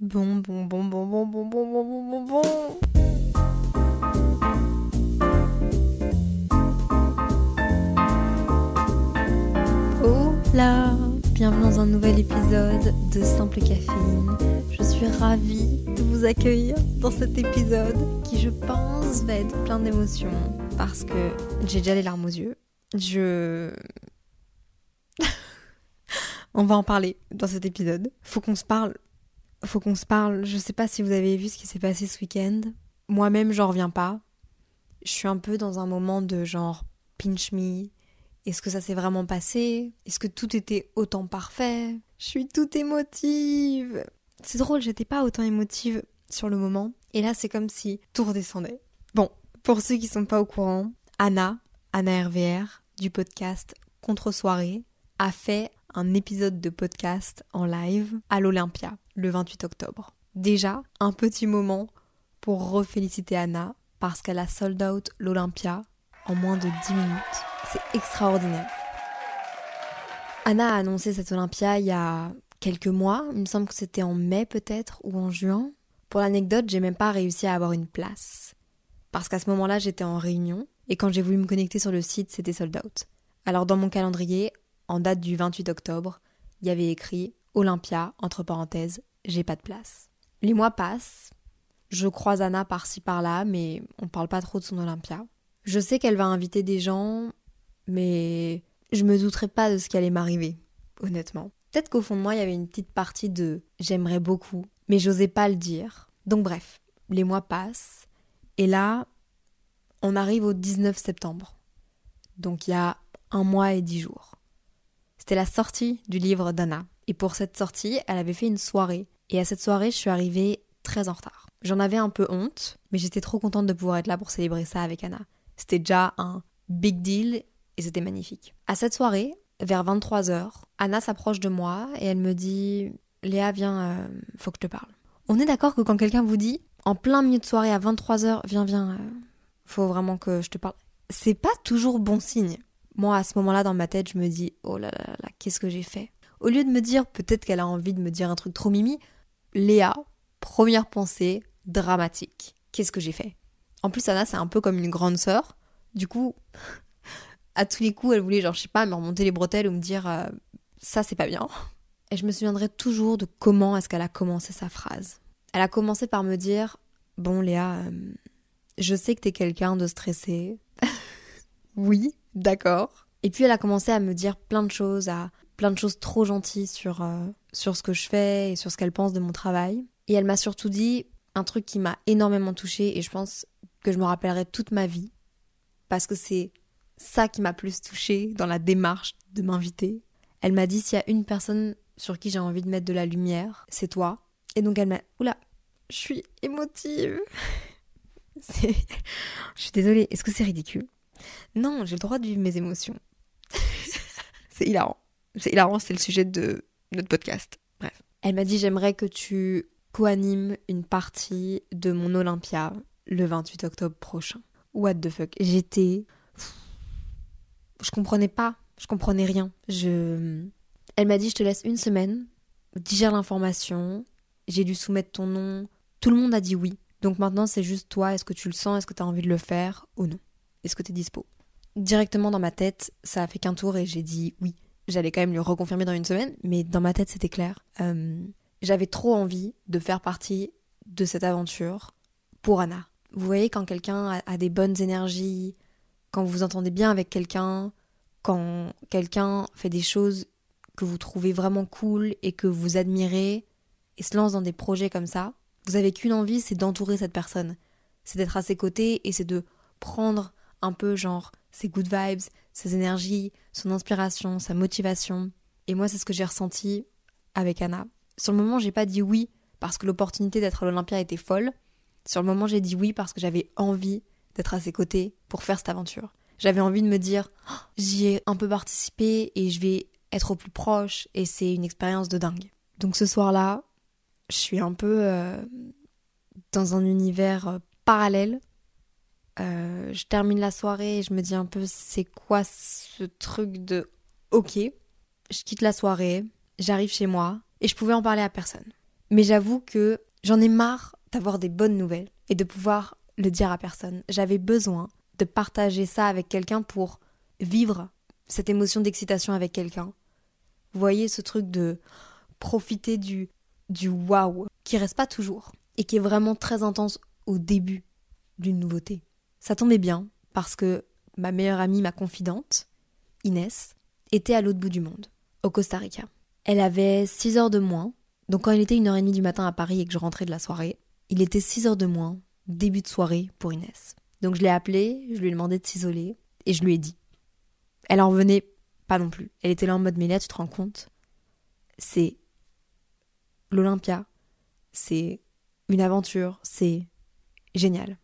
Bon, bon, bon, bon, bon, bon, bon, bon, bon, bon, bon. Hola Bienvenue dans un nouvel épisode de Simple Caféine. Je suis ravie de vous accueillir dans cet épisode qui, je pense, va être plein d'émotions parce que j'ai déjà les larmes aux yeux. Je. On va en parler dans cet épisode. Faut qu'on se parle. Faut qu'on se parle. Je sais pas si vous avez vu ce qui s'est passé ce week-end. Moi-même, j'en reviens pas. Je suis un peu dans un moment de genre pinch me, est-ce que ça s'est vraiment passé? Est-ce que tout était autant parfait? Je suis toute émotive. C'est drôle, j'étais pas autant émotive sur le moment. Et là, c'est comme si tout redescendait. Bon, pour ceux qui sont pas au courant, Anna, Anna RVR, du podcast Contre Soirée, a fait un épisode de podcast en live à l'Olympia le 28 octobre. Déjà, un petit moment pour reféliciter Anna parce qu'elle a sold out l'Olympia en moins de 10 minutes. C'est extraordinaire. Anna a annoncé cette Olympia il y a quelques mois, il me semble que c'était en mai peut-être ou en juin. Pour l'anecdote, j'ai même pas réussi à avoir une place. Parce qu'à ce moment-là, j'étais en réunion et quand j'ai voulu me connecter sur le site, c'était sold out. Alors dans mon calendrier, en date du 28 octobre, il y avait écrit Olympia, entre parenthèses, j'ai pas de place. Les mois passent, je croise Anna par-ci par-là, mais on parle pas trop de son Olympia. Je sais qu'elle va inviter des gens, mais je me douterais pas de ce qui allait m'arriver, honnêtement. Peut-être qu'au fond de moi, il y avait une petite partie de j'aimerais beaucoup, mais j'osais pas le dire. Donc bref, les mois passent, et là, on arrive au 19 septembre. Donc il y a un mois et dix jours. C'était la sortie du livre d'Anna. Et pour cette sortie, elle avait fait une soirée. Et à cette soirée, je suis arrivée très en retard. J'en avais un peu honte, mais j'étais trop contente de pouvoir être là pour célébrer ça avec Anna. C'était déjà un big deal et c'était magnifique. À cette soirée, vers 23h, Anna s'approche de moi et elle me dit Léa, viens, euh, faut que je te parle. On est d'accord que quand quelqu'un vous dit, en plein milieu de soirée à 23h, viens, viens, euh, faut vraiment que je te parle, c'est pas toujours bon signe. Moi, à ce moment-là, dans ma tête, je me dis Oh là là là, qu'est-ce que j'ai fait? Au lieu de me dire peut-être qu'elle a envie de me dire un truc trop mimi, Léa, première pensée dramatique. Qu'est-ce que j'ai fait? En plus, Anna, c'est un peu comme une grande sœur. Du coup, à tous les coups, elle voulait, genre, je sais pas, me remonter les bretelles ou me dire euh, ça, c'est pas bien. Et je me souviendrai toujours de comment est-ce qu'elle a commencé sa phrase. Elle a commencé par me dire Bon, Léa, euh, je sais que t'es quelqu'un de stressé. oui, d'accord. Et puis elle a commencé à me dire plein de choses, à plein de choses trop gentilles sur, euh, sur ce que je fais et sur ce qu'elle pense de mon travail. Et elle m'a surtout dit un truc qui m'a énormément touchée et je pense que je me rappellerai toute ma vie parce que c'est ça qui m'a plus touchée dans la démarche de m'inviter. Elle m'a dit s'il y a une personne sur qui j'ai envie de mettre de la lumière, c'est toi. Et donc elle m'a... Oula, je suis émotive. je suis désolée, est-ce que c'est ridicule? Non, j'ai le droit de vivre mes émotions. c'est hilarant. C'est hilarant, c'est le sujet de notre podcast. Bref. Elle m'a dit j'aimerais que tu co-anime une partie de mon Olympia le 28 octobre prochain. What the fuck? J'étais... Je comprenais pas, je comprenais rien. Je... Elle m'a dit je te laisse une semaine, digère l'information, j'ai dû soumettre ton nom. Tout le monde a dit oui. Donc maintenant c'est juste toi, est-ce que tu le sens, est-ce que tu as envie de le faire ou non? Est-ce que tu es dispo? Directement dans ma tête, ça a fait qu'un tour et j'ai dit oui. J'allais quand même lui reconfirmer dans une semaine, mais dans ma tête c'était clair. Euh, j'avais trop envie de faire partie de cette aventure pour Anna. Vous voyez, quand quelqu'un a, des bonnes énergies, quand vous entendez bien avec quelqu'un, quand quelqu'un fait des choses que vous trouvez vraiment cool et que vous admirez et se lance dans des projets comme ça, vous avez qu'une envie, c'est d'entourer cette personne. C'est d'être à ses côtés et c'est de prendre un peu genre ses good vibes, ses énergies, son inspiration, sa motivation. Et moi, c'est ce que j'ai ressenti avec Anna. Sur le moment, j'ai pas dit oui parce que l'opportunité d'être à l'Olympia était folle. Sur le moment, j'ai dit oui parce que j'avais envie d'être à ses côtés pour faire cette aventure. J'avais envie de me dire, oh, j'y ai un peu participé et je vais être au plus proche et c'est une expérience de dingue. Donc ce soir-là, je suis un peu euh, dans un univers euh, parallèle. Euh, je termine la soirée et je me dis un peu c'est quoi ce truc de ok. Je quitte la soirée, j'arrive chez moi et je pouvais en parler à personne. Mais j'avoue que j'en ai marre d'avoir des bonnes nouvelles et de pouvoir le dire à personne. J'avais besoin de partager ça avec quelqu'un pour vivre cette émotion d'excitation avec quelqu'un. Vous voyez ce truc de profiter du du waouh qui reste pas toujours et qui est vraiment très intense au début d'une nouveauté. Ça tombait bien parce que ma meilleure amie, ma confidente, Inès, était à l'autre bout du monde, au Costa Rica. Elle avait 6 heures de moins, donc quand il était 1h30 du matin à Paris et que je rentrais de la soirée, il était 6 heures de moins, début de soirée pour Inès. Donc je l'ai appelée, je lui ai demandé de s'isoler et je lui ai dit. Elle en revenait pas non plus. Elle était là en mode Mélia, tu te rends compte? C'est l'Olympia, c'est une aventure, c'est génial.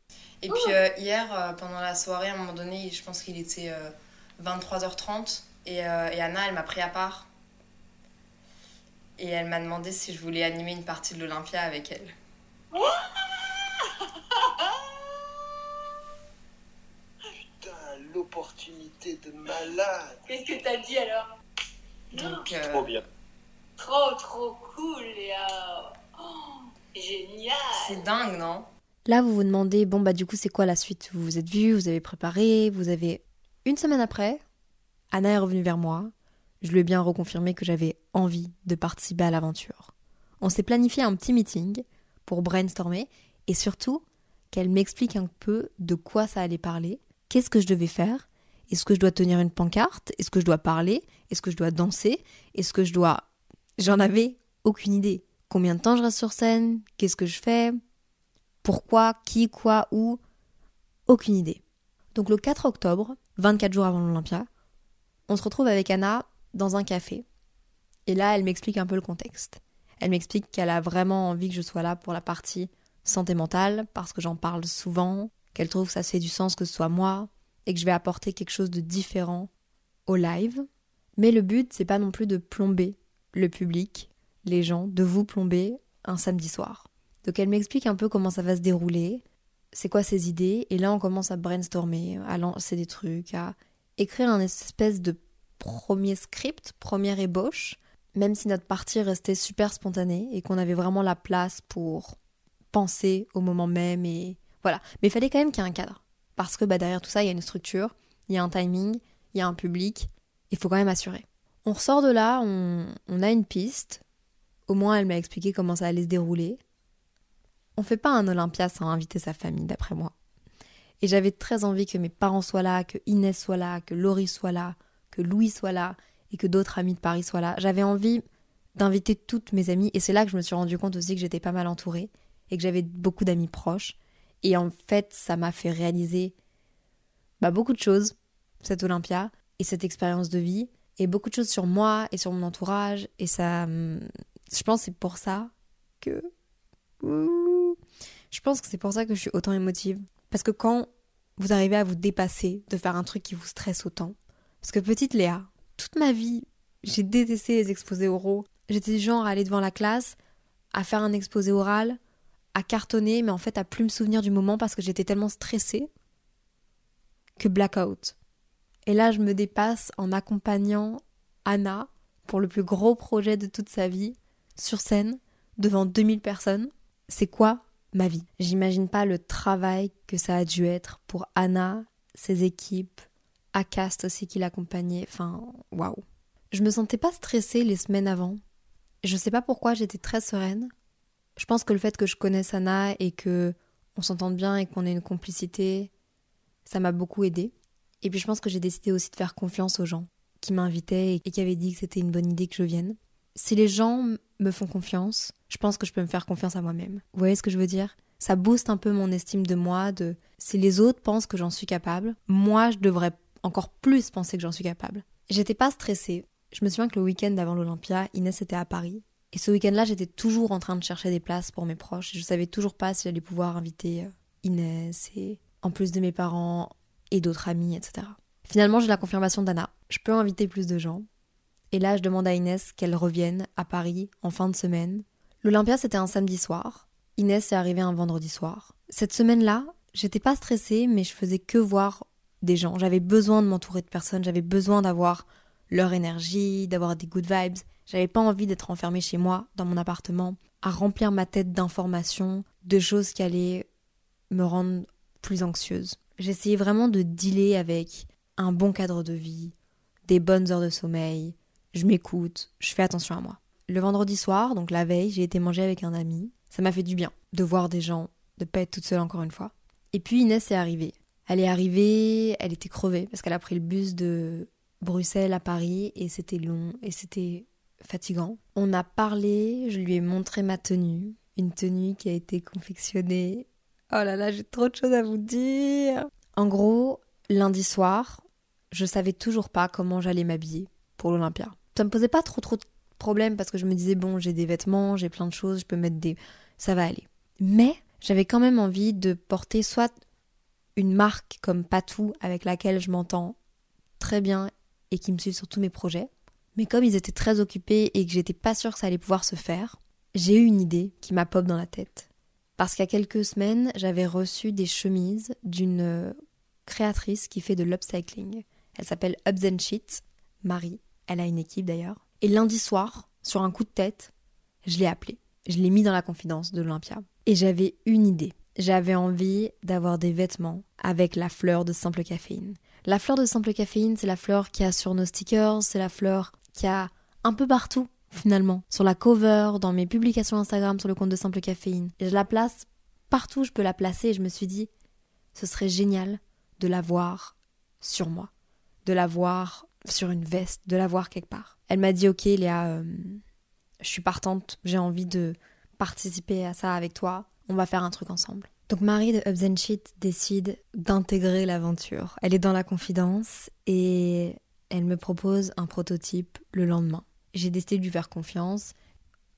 Et puis euh, hier, euh, pendant la soirée, à un moment donné, je pense qu'il était 23h30 euh, et, et Anna, elle m'a pris à part. Et elle m'a demandé si je voulais animer une partie de l'Olympia avec elle. Putain, l'opportunité de malade. Qu'est-ce que t'as dit alors? Donc, Trop bien. Trop, trop cool, Léa. Oh, génial. C'est dingue, non? Là, vous vous demandez, bon, bah, du coup, c'est quoi la suite? Vous vous êtes vus, vous avez préparé, vous avez. Une semaine après, Anna est revenue vers moi. Je lui ai bien reconfirmé que j'avais envie de participer à l'aventure. On s'est planifié un petit meeting pour brainstormer et surtout qu'elle m'explique un peu de quoi ça allait parler, qu'est-ce que je devais faire, est-ce que je dois tenir une pancarte, est-ce que je dois parler, est-ce que je dois danser, est-ce que je dois J'en avais aucune idée. Combien de temps je reste sur scène Qu'est-ce que je fais? Pourquoi Qui Quoi Où Aucune idée. Donc le 4 octobre, 24 jours avant l'Olympia, on se retrouve avec Anna dans un café. Et là, elle m'explique un peu le contexte. Elle m'explique qu'elle a vraiment envie que je sois là pour la partie santé mentale, parce que j'en parle souvent, qu'elle trouve que ça fait du sens que ce soit moi, et que je vais apporter quelque chose de différent au live. Mais le but, c'est pas non plus de plomber le public, les gens, de vous plomber un samedi soir. Donc elle m'explique un peu comment ça va se dérouler, c'est quoi ses idées, et là on commence à brainstormer, à lancer des trucs, à écrire un espèce de premier script, première ébauche, même si notre partie restait super spontanée et qu'on avait vraiment la place pour penser au moment même et voilà. Mais il fallait quand même qu'il y ait un cadre. Parce que bah, derrière tout ça, il y a une structure, il y a un timing, il y a un public, il faut quand même assurer. On ressort de là, on, a une piste. Au moins, elle m'a expliqué comment ça allait se dérouler. On fait pas un Olympia sans inviter sa famille, d'après moi. Et j'avais très envie que mes parents soient là, que Inès soit là, que Laurie soit là, que Louis soit là et que d'autres amis de Paris soient là. J'avais envie d'inviter toutes mes amies et c'est là que je me suis rendu compte aussi que j'étais pas mal entourée et que j'avais beaucoup d'amis proches. Et en fait, ça m'a fait réaliser bah, beaucoup de choses, cette Olympia et cette expérience de vie et beaucoup de choses sur moi et sur mon entourage. Et ça, hum, je pense que c'est pour ça que... Je pense que c'est pour ça que je suis autant émotive. Parce que quand vous arrivez à vous dépasser, de faire un truc qui vous stresse autant. Parce que petite Léa, toute ma vie, j'ai détesté les exposés oraux. J'étais genre à aller devant la classe, à faire un exposé oral, à cartonner, mais en fait à plus me souvenir du moment parce que j'étais tellement stressée que blackout. Et là, je me dépasse en accompagnant Anna pour le plus gros projet de toute sa vie, sur scène, devant 2000 personnes. C'est quoi ma vie J'imagine pas le travail que ça a dû être pour Anna, ses équipes, Acast aussi qui l'accompagnait. Enfin, waouh. Je me sentais pas stressée les semaines avant. Je sais pas pourquoi j'étais très sereine. Je pense que le fait que je connaisse Anna et que on s'entende bien et qu'on ait une complicité, ça m'a beaucoup aidée. Et puis je pense que j'ai décidé aussi de faire confiance aux gens qui m'invitaient et qui avaient dit que c'était une bonne idée que je vienne. Si les gens me font confiance, je pense que je peux me faire confiance à moi-même. Vous voyez ce que je veux dire? Ça booste un peu mon estime de moi, de si les autres pensent que j'en suis capable, moi je devrais encore plus penser que j'en suis capable. J'étais pas stressée. Je me souviens que le week-end avant l'Olympia, Inès était à Paris Et ce week-end-là, j'étais toujours en train de chercher des places pour mes proches. Je savais toujours pas si j'allais pouvoir inviter euh, Inès et en plus de mes parents et d'autres amis, etc. Finalement, j'ai la confirmation d'Anna. Je peux inviter plus de gens. Et là, je demande à Inès qu'elle revienne à Paris en fin de semaine. L'Olympia, c'était un samedi soir. Inès est arrivée un vendredi soir. Cette semaine-là, j'étais pas stressée, mais je faisais que voir des gens. J'avais besoin de m'entourer de personnes, j'avais besoin d'avoir leur énergie, d'avoir des good vibes. J'avais pas envie d'être enfermée chez moi, dans mon appartement, à remplir ma tête d'informations, de choses qui allaient me rendre plus anxieuse. J'essayais vraiment de dealer avec un bon cadre de vie, des bonnes heures de sommeil, je m'écoute, je fais attention à moi. Le vendredi soir, donc la veille, j'ai été manger avec un ami. Ça m'a fait du bien de voir des gens, de pas être toute seule encore une fois. Et puis Inès est arrivée. Elle est arrivée, elle était crevée parce qu'elle a pris le bus de Bruxelles à Paris et c'était long et c'était fatigant. On a parlé, je lui ai montré ma tenue, une tenue qui a été confectionnée. Oh là là, j'ai trop de choses à vous dire. En gros, lundi soir, je savais toujours pas comment j'allais m'habiller pour l'Olympia. Ça me posait pas trop trop de problèmes parce que je me disais bon, j'ai des vêtements, j'ai plein de choses, je peux mettre des ça va aller. Mais j'avais quand même envie de porter soit une marque comme Patou avec laquelle je m'entends très bien et qui me suit sur tous mes projets. Mais comme ils étaient très occupés et que j'étais pas sûre que ça allait pouvoir se faire, j'ai eu une idée qui m'a pop dans la tête. Parce qu'il y a quelques semaines, j'avais reçu des chemises d'une créatrice qui fait de l'upcycling. Elle s'appelle Hubs and Sheet, Marie. Elle a une équipe d'ailleurs. Et lundi soir, sur un coup de tête, je l'ai appelée. Je l'ai mis dans la confidence de l'Olympia. Et j'avais une idée. J'avais envie d'avoir des vêtements avec la fleur de simple caféine. La fleur de simple caféine, c'est la fleur qu'il y a sur nos stickers, c'est la fleur qu'il y a un peu partout finalement. Sur la cover, dans mes publications Instagram sur le compte de simple caféine. Et je la place partout où je peux la placer et je me suis dit, ce serait génial de la voir sur moi, de la voir sur une veste, de la voir quelque part. Elle m'a dit, ok Léa, euh, je suis partante, j'ai envie de participer à ça avec toi, on va faire un truc ensemble. Donc Marie de Hubs and décide d'intégrer l'aventure. Elle est dans la confidence et elle me propose un prototype le lendemain. J'ai décidé de lui faire confiance.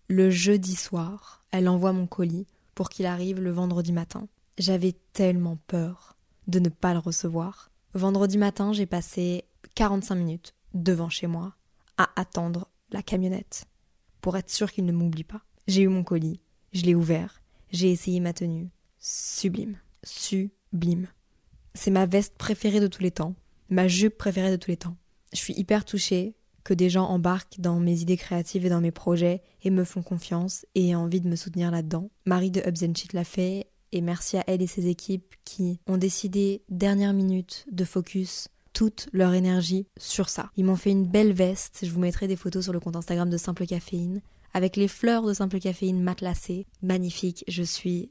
Le jeudi soir, elle envoie mon colis pour qu'il arrive le vendredi matin. J'avais tellement peur de ne pas le recevoir. Vendredi matin, j'ai passé 45 minutes devant chez moi à attendre la camionnette pour être sûr qu'il ne m'oublie pas. J'ai eu mon colis, je l'ai ouvert, j'ai essayé ma tenue. Sublime, sublime. C'est ma veste préférée de tous les temps, ma jupe préférée de tous les temps. Je suis hyper touchée que des gens embarquent dans mes idées créatives et dans mes projets et me font confiance et aient envie de me soutenir là-dedans. Marie de Hubs Cheat l'a fait et merci à elle et ses équipes qui ont décidé dernière minute de focus toute leur énergie sur ça. Ils m'ont fait une belle veste, je vous mettrai des photos sur le compte Instagram de Simple Caféine, avec les fleurs de Simple Caféine matelassées. Magnifique, je suis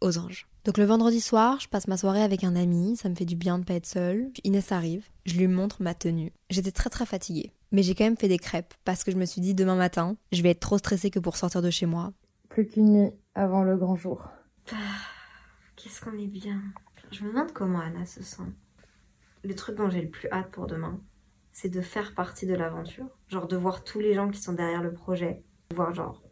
aux anges. Donc le vendredi soir, je passe ma soirée avec un ami, ça me fait du bien de pas être seule. Inès arrive, je lui montre ma tenue. J'étais très très fatiguée, mais j'ai quand même fait des crêpes parce que je me suis dit demain matin, je vais être trop stressée que pour sortir de chez moi. Plus qu'une nuit avant le grand jour. Ah, qu'est-ce qu'on est bien. Je me demande comment Anna se sent le truc dont j'ai le plus hâte pour demain, c'est de faire partie de l'aventure. Genre de voir tous les gens qui sont derrière le projet, voir genre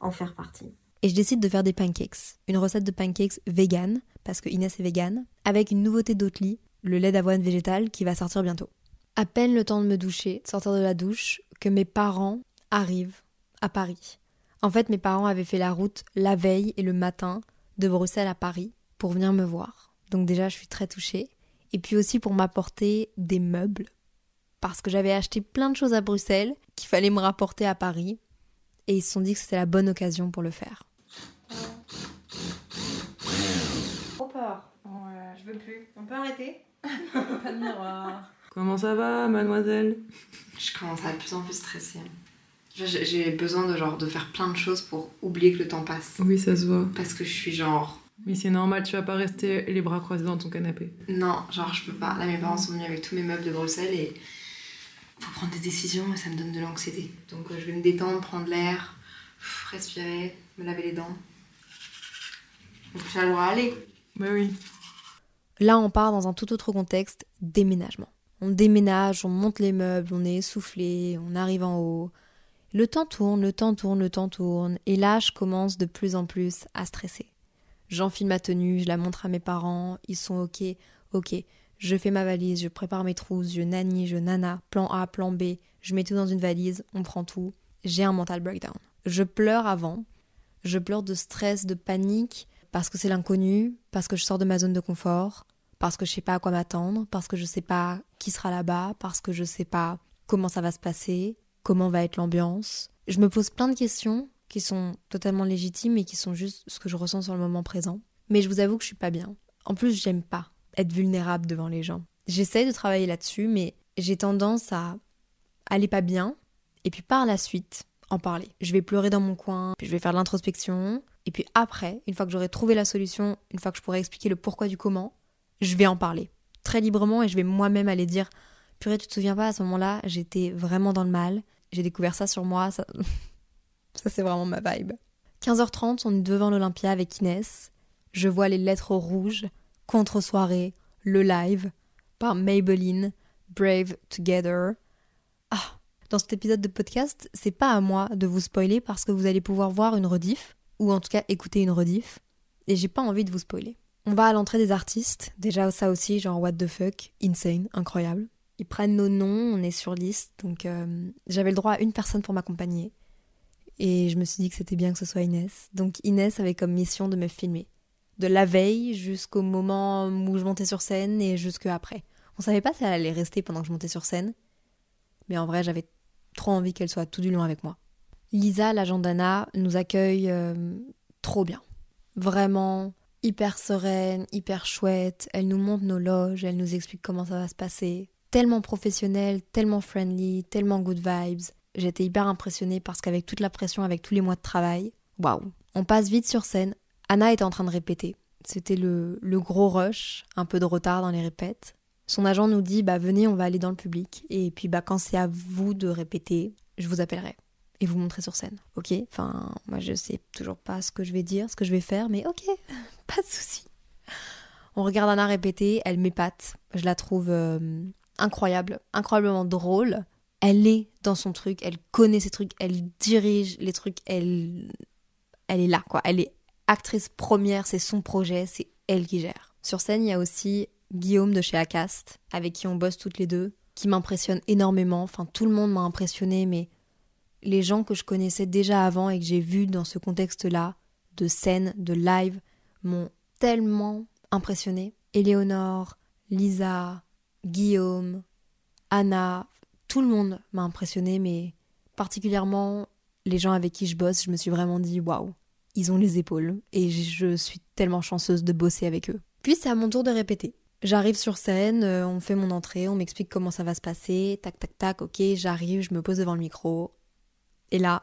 en faire partie. Et je décide de faire des pancakes. Une recette de pancakes vegan, parce que Inès est vegan, avec une nouveauté d'Oatly, le lait d'avoine végétal qui va sortir bientôt. À peine le temps de me doucher, de sortir de la douche, que mes parents arrivent à Paris. En fait, mes parents avaient fait la route la veille et le matin de Bruxelles à Paris pour venir me voir. Donc déjà, je suis très touchée et puis aussi pour m'apporter des meubles. Parce que j'avais acheté plein de choses à Bruxelles qu'il fallait me rapporter à Paris. Et ils se sont dit que c'était la bonne occasion pour le faire. Trop peur. je veux plus. On peut arrêter? Pas de miroir. Comment ça va, mademoiselle? Je commence à être de plus en plus stressée. J'ai besoin de genre de faire plein de choses pour oublier que le temps passe. Oui, ça se voit. Parce que je suis genre mais c'est normal, tu vas pas rester les bras croisés dans ton canapé. Non, genre je peux pas. Là, mes parents sont venus avec tous mes meubles de Bruxelles et faut prendre des décisions et ça me donne de l'anxiété. Donc euh, je vais me détendre, prendre l'air, respirer, me laver les dents. Donc ça doit aller. Bah oui. Là, on part dans un tout autre contexte, déménagement. On déménage, on monte les meubles, on est essoufflé, on arrive en haut. Le temps tourne, le temps tourne, le temps tourne, et là je commence de plus en plus à stresser. J'enfile ma tenue, je la montre à mes parents, ils sont ok, ok. Je fais ma valise, je prépare mes trousses, je nanny, je nana, plan A, plan B, je mets tout dans une valise, on prend tout. J'ai un mental breakdown. Je pleure avant, je pleure de stress, de panique, parce que c'est l'inconnu, parce que je sors de ma zone de confort, parce que je sais pas à quoi m'attendre, parce que je sais pas qui sera là-bas, parce que je sais pas comment ça va se passer, comment va être l'ambiance. Je me pose plein de questions qui sont totalement légitimes et qui sont juste ce que je ressens sur le moment présent. Mais je vous avoue que je suis pas bien. En plus, j'aime pas être vulnérable devant les gens. J'essaie de travailler là-dessus, mais j'ai tendance à aller pas bien et puis par la suite en parler. Je vais pleurer dans mon coin, puis je vais faire de l'introspection et puis après, une fois que j'aurai trouvé la solution, une fois que je pourrai expliquer le pourquoi du comment, je vais en parler très librement et je vais moi-même aller dire purée, tu te souviens pas à ce moment-là, j'étais vraiment dans le mal, j'ai découvert ça sur moi, ça ça c'est vraiment ma vibe. 15h30, on est devant l'Olympia avec Inès. Je vois les lettres rouges, contre-soirée, le live, par Maybelline, Brave Together. Ah, dans cet épisode de podcast, c'est pas à moi de vous spoiler parce que vous allez pouvoir voir une rediff, ou en tout cas écouter une rediff, et j'ai pas envie de vous spoiler. On va à l'entrée des artistes, déjà ça aussi, genre what the fuck, insane, incroyable. Ils prennent nos noms, on est sur liste, donc euh, j'avais le droit à une personne pour m'accompagner. Et je me suis dit que c'était bien que ce soit Inès. Donc Inès avait comme mission de me filmer. De la veille jusqu'au moment où je montais sur scène et jusque après. On savait pas si elle allait rester pendant que je montais sur scène. Mais en vrai, j'avais trop envie qu'elle soit tout du long avec moi. Lisa, l'agent d'Anna, nous accueille euh, trop bien. Vraiment hyper sereine, hyper chouette. Elle nous montre nos loges, elle nous explique comment ça va se passer. Tellement professionnelle, tellement friendly, tellement good vibes. J'étais hyper impressionnée parce qu'avec toute la pression, avec tous les mois de travail, waouh. On passe vite sur scène. Anna était en train de répéter. C'était le, le gros rush, un peu de retard dans les répètes. Son agent nous dit bah venez, on va aller dans le public et puis bah quand c'est à vous de répéter, je vous appellerai et vous montrer sur scène. OK? Enfin, moi je sais toujours pas ce que je vais dire, ce que je vais faire, mais OK, pas de souci. On regarde Anna répéter, elle m'épate. Je la trouve euh, incroyable, incroyablement drôle. Elle est dans son truc, elle connaît ses trucs, elle dirige les trucs, elle elle est là quoi. Elle est actrice première, c'est son projet, c'est elle qui gère. Sur scène, il y a aussi Guillaume de chez Acast, avec qui on bosse toutes les deux, qui m'impressionne énormément. Enfin, tout le monde m'a impressionné, mais les gens que je connaissais déjà avant et que j'ai vus dans ce contexte-là, de scène, de live, m'ont tellement impressionné. Éléonore, Lisa, Guillaume, Anna, tout le monde m'a impressionné, mais particulièrement les gens avec qui je bosse, je me suis vraiment dit waouh, ils ont les épaules et je suis tellement chanceuse de bosser avec eux. Puis c'est à mon tour de répéter. J'arrive sur scène, euh, on fait mon entrée, on m'explique comment ça va se passer, tac tac tac, ok, j'arrive, je me pose devant le micro. Et là,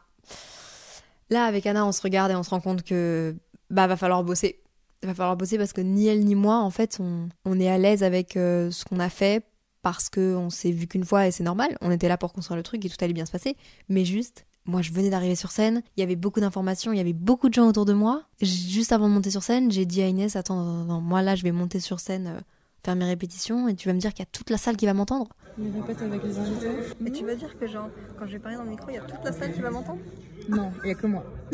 là avec Anna, on se regarde et on se rend compte que bah va falloir bosser. Va falloir bosser parce que ni elle ni moi, en fait, on, on est à l'aise avec euh, ce qu'on a fait parce qu'on s'est vu qu'une fois et c'est normal. On était là pour construire le truc et tout allait bien se passer. Mais juste, moi, je venais d'arriver sur scène, il y avait beaucoup d'informations, il y avait beaucoup de gens autour de moi. Juste avant de monter sur scène, j'ai dit à Inès Attends, attends, attends, moi là, je vais monter sur scène, euh, faire mes répétitions, et tu vas me dire qu'il y a toute la salle qui va m'entendre. Mais répète avec les invités. Et tu vas dire que, genre, quand je vais parler dans le micro, il y a toute la salle qui va m'entendre? Non, il y a que moi.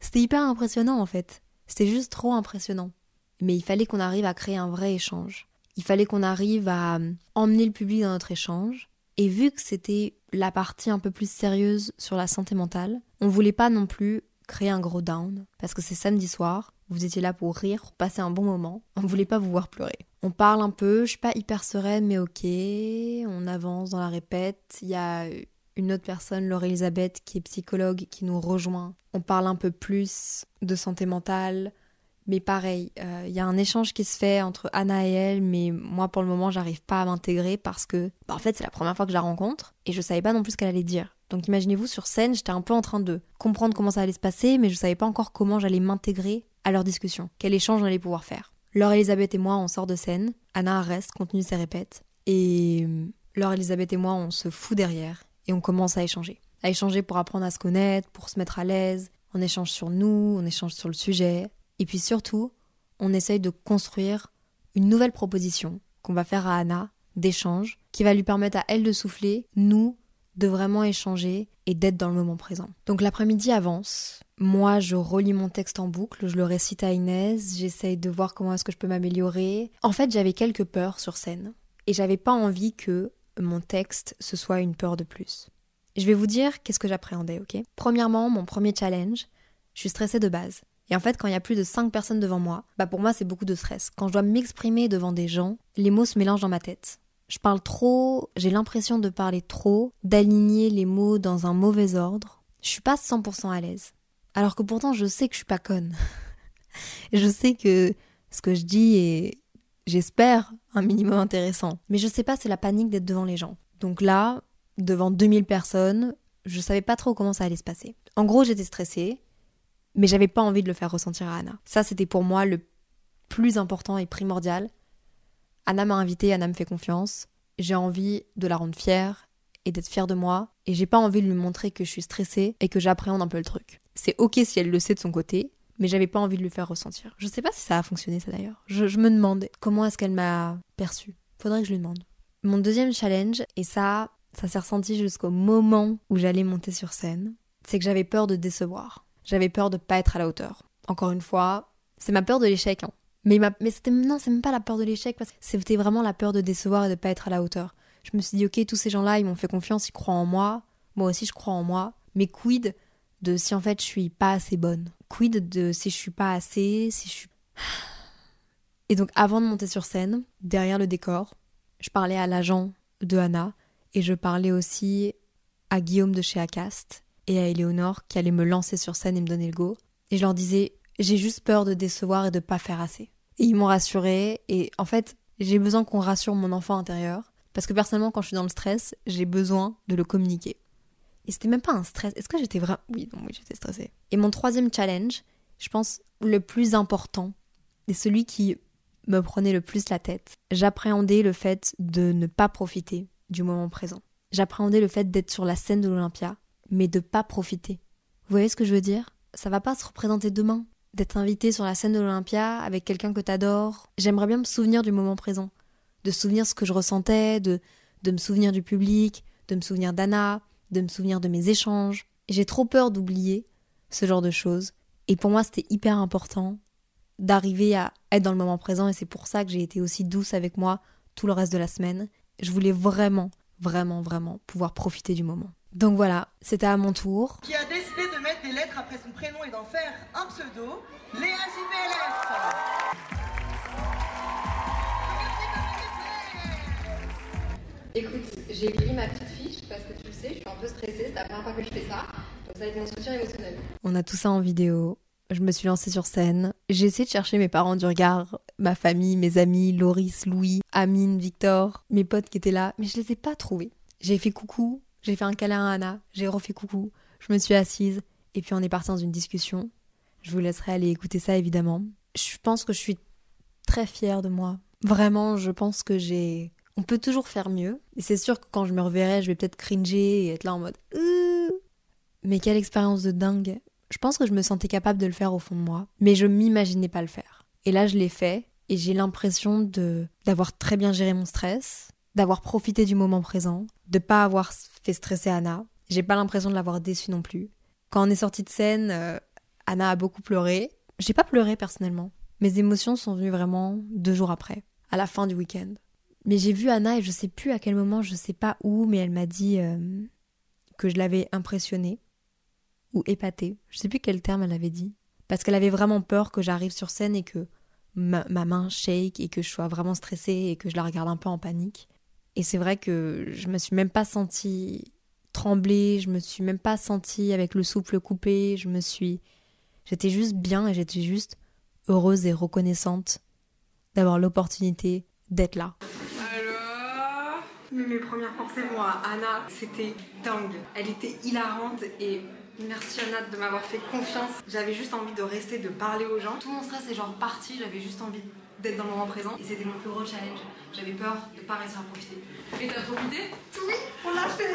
C'était hyper impressionnant en fait. C'était juste trop impressionnant. Mais il fallait qu'on arrive à créer un vrai échange. Il fallait qu'on arrive à euh, emmener le public dans notre échange. Et vu que c'était la partie un peu plus sérieuse sur la santé mentale, on voulait pas non plus créer un gros down. Parce que c'est samedi soir, vous étiez là pour rire, pour passer un bon moment. On voulait pas vous voir pleurer. On parle un peu, je suis pas hyper sereine, mais ok. On avance dans la répète. Il y a une autre personne, Laure Elisabeth, qui est psychologue, qui nous rejoint. On parle un peu plus de santé mentale. Mais pareil, il y a un échange qui se fait entre Anna et elle, mais moi pour le moment j'arrive pas à m'intégrer parce que bah, en fait c'est la première fois que je la rencontre et je savais pas non plus ce qu'elle allait dire. Donc imaginez-vous sur scène, j'étais un peu en train de comprendre comment ça allait se passer, mais je savais pas encore comment j'allais m'intégrer à leur discussion, quel échange on allait pouvoir faire. Laure Elisabeth et moi on sort de scène, Anna reste, continue ses répètes, et Laure Elisabeth et moi on se fout derrière et on commence à échanger. À échanger pour apprendre à se connaître, pour se mettre à l'aise, on échange sur nous, on échange sur le sujet, et puis surtout, on essaye de construire une nouvelle proposition qu'on va faire à Anna d'échange qui va lui permettre à elle de souffler, nous de vraiment échanger et d'être dans le moment présent. Donc l'après-midi avance. Moi, je relis mon texte en boucle, je le récite à Inès, j'essaye de voir comment est-ce que je peux m'améliorer. En fait, j'avais quelques peurs sur scène et j'avais pas envie que mon texte ce soit une peur de plus. Je vais vous dire qu'est-ce que j'appréhendais, ok? Premièrement, mon premier challenge, je suis stressée de base. Et en fait, quand il y a plus de 5 personnes devant moi, bah pour moi c'est beaucoup de stress. Quand je dois m'exprimer devant des gens, les mots se mélangent dans ma tête. Je parle trop, j'ai l'impression de parler trop, d'aligner les mots dans un mauvais ordre. Je suis pas 100% à l'aise. Alors que pourtant je sais que je suis pas conne. je sais que ce que je dis est, j'espère, un minimum intéressant. Mais je sais pas, c'est la panique d'être devant les gens. Donc là, devant 2000 personnes, je savais pas trop comment ça allait se passer. En gros, j'étais stressée, mais j'avais pas envie de le faire ressentir à Anna. Ça, c'était pour moi le plus important et primordial. Anna m'a invitée, Anna me fait confiance. J'ai envie de la rendre fière et d'être fière de moi. Et j'ai pas envie de lui montrer que je suis stressée et que j'appréhende un peu le truc. C'est ok si elle le sait de son côté, mais j'avais pas envie de lui faire ressentir. Je sais pas si ça a fonctionné ça d'ailleurs. Je, me demande comment est-ce qu'elle m'a perçue. Faudrait que je lui demande. Mon deuxième challenge, et ça, ça s'est ressenti jusqu'au moment où j'allais monter sur scène, c'est que j'avais peur de décevoir. J'avais peur de pas être à la hauteur. Encore une fois, c'est ma peur de l'échec. Hein. Mais, ma... mais c'était non, c'est même pas la peur de l'échec, parce que c'était vraiment la peur de décevoir et de pas être à la hauteur. Je me suis dit, ok, tous ces gens-là, ils m'ont fait confiance, ils croient en moi. Moi aussi, je crois en moi. Mais quid de si en fait je suis pas assez bonne? Quid de si je suis pas assez, si je suis. Et donc, avant de monter sur scène, derrière le décor, je parlais à l'agent de Anna et je parlais aussi à Guillaume de chez Acast et à Eleonore qui allaient me lancer sur scène et me donner le go. Et je leur disais, j'ai juste peur de décevoir et de pas faire assez. Et ils m'ont rassuré et en fait, j'ai besoin qu'on rassure mon enfant intérieur parce que personnellement, quand je suis dans le stress, j'ai besoin de le communiquer. Et c'était même pas un stress. Est-ce que j'étais vraiment. Oui, non, oui, j'étais stressée. Et mon troisième challenge, je pense le plus important, et celui qui me prenait le plus la tête, j'appréhendais le fait de ne pas profiter du moment présent. J'appréhendais le fait d'être sur la scène de l'Olympia, mais de pas profiter. Vous voyez ce que je veux dire? Ça va pas se représenter demain. D'être invité sur la scène de l'Olympia avec quelqu'un que t'adores. J'aimerais bien me souvenir du moment présent. De souvenir ce que je ressentais, de, de me souvenir du public, de me souvenir d'Anna, de me souvenir de mes échanges. J'ai trop peur d'oublier ce genre de choses. Et pour moi, c'était hyper important d'arriver à être dans le moment présent et c'est pour ça que j'ai été aussi douce avec moi tout le reste de la semaine. Je voulais vraiment, vraiment, vraiment pouvoir profiter du moment. Donc voilà, c'était à mon tour. Qui a décidé de mettre des lettres après son prénom et d'en faire un pseudo, Léa JPLF. Écoute, j'ai écrit ma petite fiche parce que tu le sais, je suis un peu stressée, c'est la première fois que je fais ça. Donc ça va être mon soutien émotionnel. On a tout ça en vidéo. Je me suis lancée sur scène. J'ai essayé de chercher mes parents du regard, ma famille, mes amis, Loris, Louis, Amine, Victor, mes potes qui étaient là, mais je les ai pas trouvés. J'ai fait coucou, j'ai fait un câlin à Anna, j'ai refait coucou, je me suis assise, et puis on est parti dans une discussion. Je vous laisserai aller écouter ça évidemment. Je pense que je suis très fière de moi. Vraiment, je pense que j'ai. On peut toujours faire mieux. Et c'est sûr que quand je me reverrai, je vais peut-être cringer et être là en mode. Euh. Mais quelle expérience de dingue. Je pense que je me sentais capable de le faire au fond de moi, mais je m'imaginais pas le faire. Et là, je l'ai fait, et j'ai l'impression de d'avoir très bien géré mon stress, d'avoir profité du moment présent, de pas avoir fait stresser Anna. J'ai pas l'impression de l'avoir déçue non plus. Quand on est sorti de scène, euh, Anna a beaucoup pleuré. J'ai pas pleuré personnellement. Mes émotions sont venues vraiment deux jours après, à la fin du week-end. Mais j'ai vu Anna et je sais plus à quel moment, je sais pas où, mais elle m'a dit euh, que je l'avais impressionnée ou épatée. Je sais plus quel terme elle avait dit. Parce qu'elle avait vraiment peur que j'arrive sur scène et que ma, ma main shake et que je sois vraiment stressée et que je la regarde un peu en panique. Et c'est vrai que je me suis même pas sentie trembler, je me suis même pas sentie avec le souffle coupé, je me suis. J'étais juste bien et j'étais juste heureuse et reconnaissante d'avoir l'opportunité d'être là. Alors Mais mes premières pensées, moi, Anna, c'était dingue. Elle était hilarante et merci Anna de m'avoir fait confiance. J'avais juste envie de rester, de parler aux gens. Tout mon stress est genre parti, j'avais juste envie d'être dans le moment présent et c'était mon plus gros challenge. J'avais peur de pas réussir à profiter. Et t'as profité? Oui, on l'a fait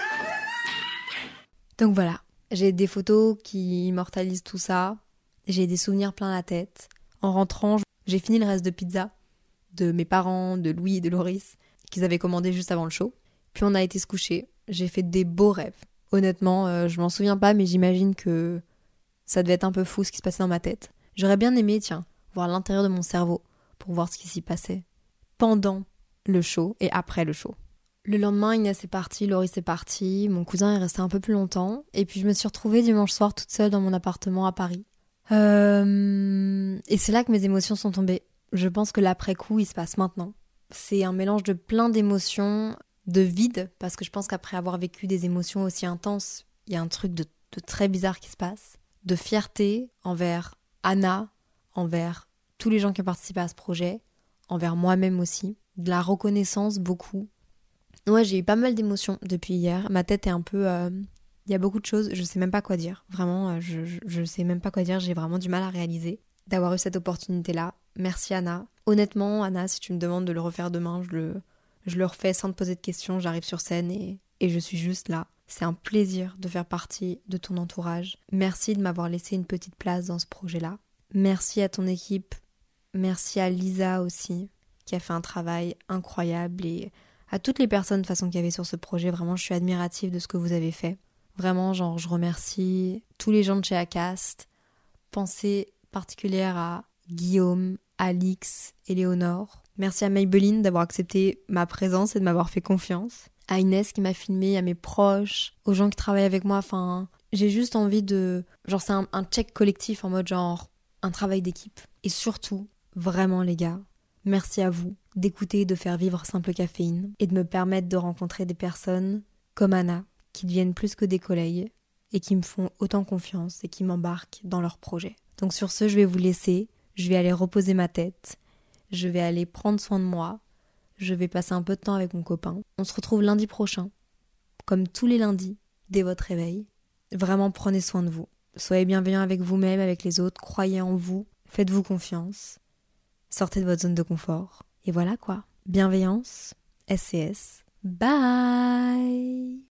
Donc voilà, j'ai des photos qui immortalisent tout ça. J'ai des souvenirs plein la tête. En rentrant, j'ai fini le reste de pizza de mes parents, de Louis et de Loris, qu'ils avaient commandé juste avant le show. Puis on a été se coucher. J'ai fait des beaux rêves. Honnêtement, euh, je m'en souviens pas, mais j'imagine que ça devait être un peu fou ce qui se passait dans ma tête. J'aurais bien aimé, tiens, voir l'intérieur de mon cerveau pour voir ce qui s'y passait pendant le show et après le show. Le lendemain, Inès est partie, Laurie est partie, mon cousin est resté un peu plus longtemps, et puis je me suis retrouvée dimanche soir toute seule dans mon appartement à Paris. Euh, Et c'est là que mes émotions sont tombées. Je pense que l'après-coup, il se passe maintenant. C'est un mélange de plein d'émotions, de vide, parce que je pense qu'après avoir vécu des émotions aussi intenses, il y a un truc de très bizarre qui se passe, de fierté envers Anna, envers tous les gens qui ont participé à ce projet, envers moi-même aussi, de la reconnaissance beaucoup. Ouais, j'ai eu pas mal d'émotions depuis hier. Ma tête est un peu. euh, Il y a beaucoup de choses, je sais même pas quoi dire. Vraiment, euh, je, je, je sais même pas quoi dire. J'ai vraiment du mal à réaliser d'avoir eu cette opportunité-là. Merci Anna. Honnêtement, Anna, si tu me demandes de le refaire demain, je le, je le refais sans te poser de questions. J'arrive sur scène et, et je suis juste là. C'est un plaisir de faire partie de ton entourage. Merci de m'avoir laissé une petite place dans ce projet-là. Merci à ton équipe. Merci à Lisa aussi, qui a fait un travail incroyable et à toutes les personnes de façon qu'il y avait sur ce projet. Vraiment, je suis admirative de ce que vous avez fait. Vraiment, genre, je remercie tous les gens de chez Acast. Pensée particulière à Guillaume, Alix, Éléonore. Merci à Maybelline d'avoir accepté ma présence et de m'avoir fait confiance. À Inès qui m'a filmé, à mes proches, aux gens qui travaillent avec moi. Enfin, j'ai juste envie de. Genre, c'est un, un check collectif en mode genre un travail d'équipe. Et surtout, vraiment, les gars, merci à vous d'écouter, de faire vivre Simple Caféine et de me permettre de rencontrer des personnes comme Anna qui deviennent plus que des collègues et qui me font autant confiance et qui m'embarquent dans leurs projets. Donc sur ce, je vais vous laisser, je vais aller reposer ma tête, je vais aller prendre soin de moi, je vais passer un peu de temps avec mon copain. On se retrouve lundi prochain, comme tous les lundis, dès votre réveil. Vraiment prenez soin de vous. Soyez bienveillants avec vous-même, avec les autres, croyez en vous, faites-vous confiance, sortez de votre zone de confort. Et voilà quoi. Bienveillance, SCS. Bye